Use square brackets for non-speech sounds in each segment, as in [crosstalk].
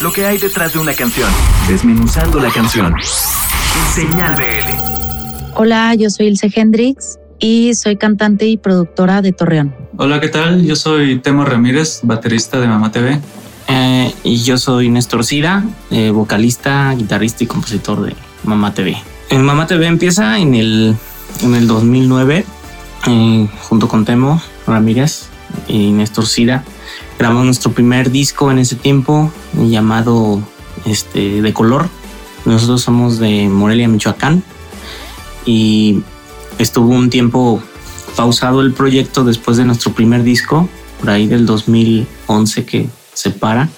lo que hay detrás de una canción, desmenuzando la canción. Señal BL. Hola, yo soy Ilse Hendrix y soy cantante y productora de Torreón. Hola, ¿qué tal? Yo soy Temo Ramírez, baterista de Mamá TV. Eh, y yo soy Néstor Cira, eh, vocalista, guitarrista y compositor de Mamá TV. En Mamá TV empieza en el, en el 2009, eh, junto con Temo Ramírez y Néstor Cira. Grabamos nuestro primer disco en ese tiempo llamado este, De Color. Nosotros somos de Morelia, Michoacán. Y estuvo un tiempo pausado el proyecto después de nuestro primer disco, por ahí del 2011 que se para.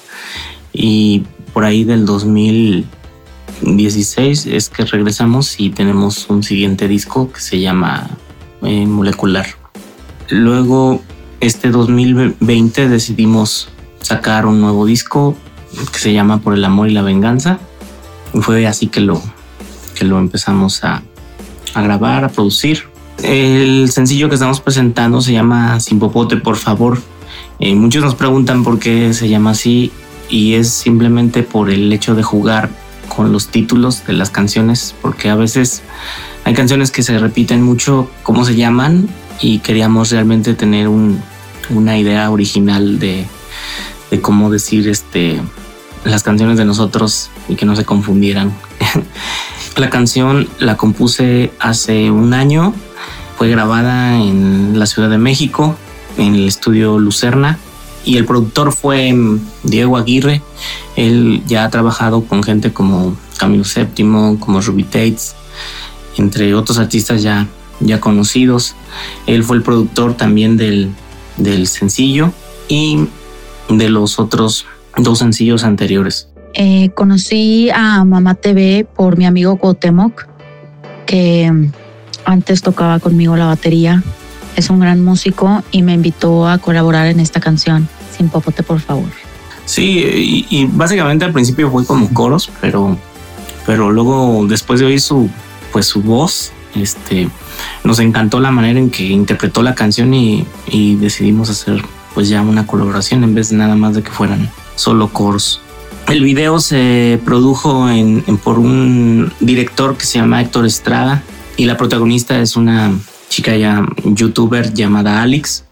Y por ahí del 2016 es que regresamos y tenemos un siguiente disco que se llama eh, Molecular. Luego este 2020 decidimos sacar un nuevo disco que se llama Por el amor y la venganza. Y fue así que lo, que lo empezamos a, grabar, a producir. El sencillo que estamos presentando se llama Sin Popote, por favor. Eh, muchos nos preguntan por qué se llama así y es simplemente por el hecho de jugar con los títulos de las canciones, porque a veces hay canciones que se repiten mucho cómo se llaman y queríamos realmente tener un, una idea original de, de cómo decir este, las canciones de nosotros y que no se confundieran. [laughs] la canción la compuse hace un año, fue grabada en la Ciudad de México, en el estudio Lucerna, y el productor fue Diego Aguirre. Él ya ha trabajado con gente como Camilo VII, como Ruby Tates, entre otros artistas ya, ya conocidos. Él fue el productor también del, del sencillo y de los otros dos sencillos anteriores. Eh, conocí a Mamá TV por mi amigo Cuauhtémoc, que antes tocaba conmigo la batería. Es un gran músico y me invitó a colaborar en esta canción, Sin Popote, por favor. Sí, y, y básicamente al principio fue como coros, pero, pero luego después de oír su, pues su voz, este, nos encantó la manera en que interpretó la canción y, y, decidimos hacer pues ya una colaboración en vez de nada más de que fueran solo coros. El video se produjo en, en, por un director que se llama Héctor Estrada y la protagonista es una chica ya youtuber llamada Alex.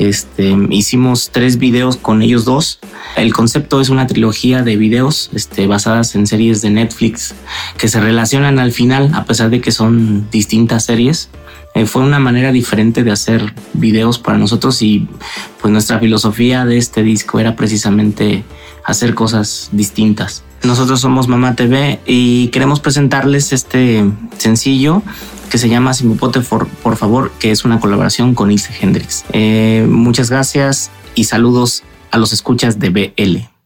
Este, hicimos tres videos con ellos dos. El concepto es una trilogía de videos este, basadas en series de Netflix que se relacionan al final, a pesar de que son distintas series. Eh, fue una manera diferente de hacer videos para nosotros y pues nuestra filosofía de este disco era precisamente hacer cosas distintas. Nosotros somos Mamá TV y queremos presentarles este sencillo que se llama por, por favor, que es una colaboración con Ilse Hendrix. Eh, muchas gracias y saludos a los escuchas de BL.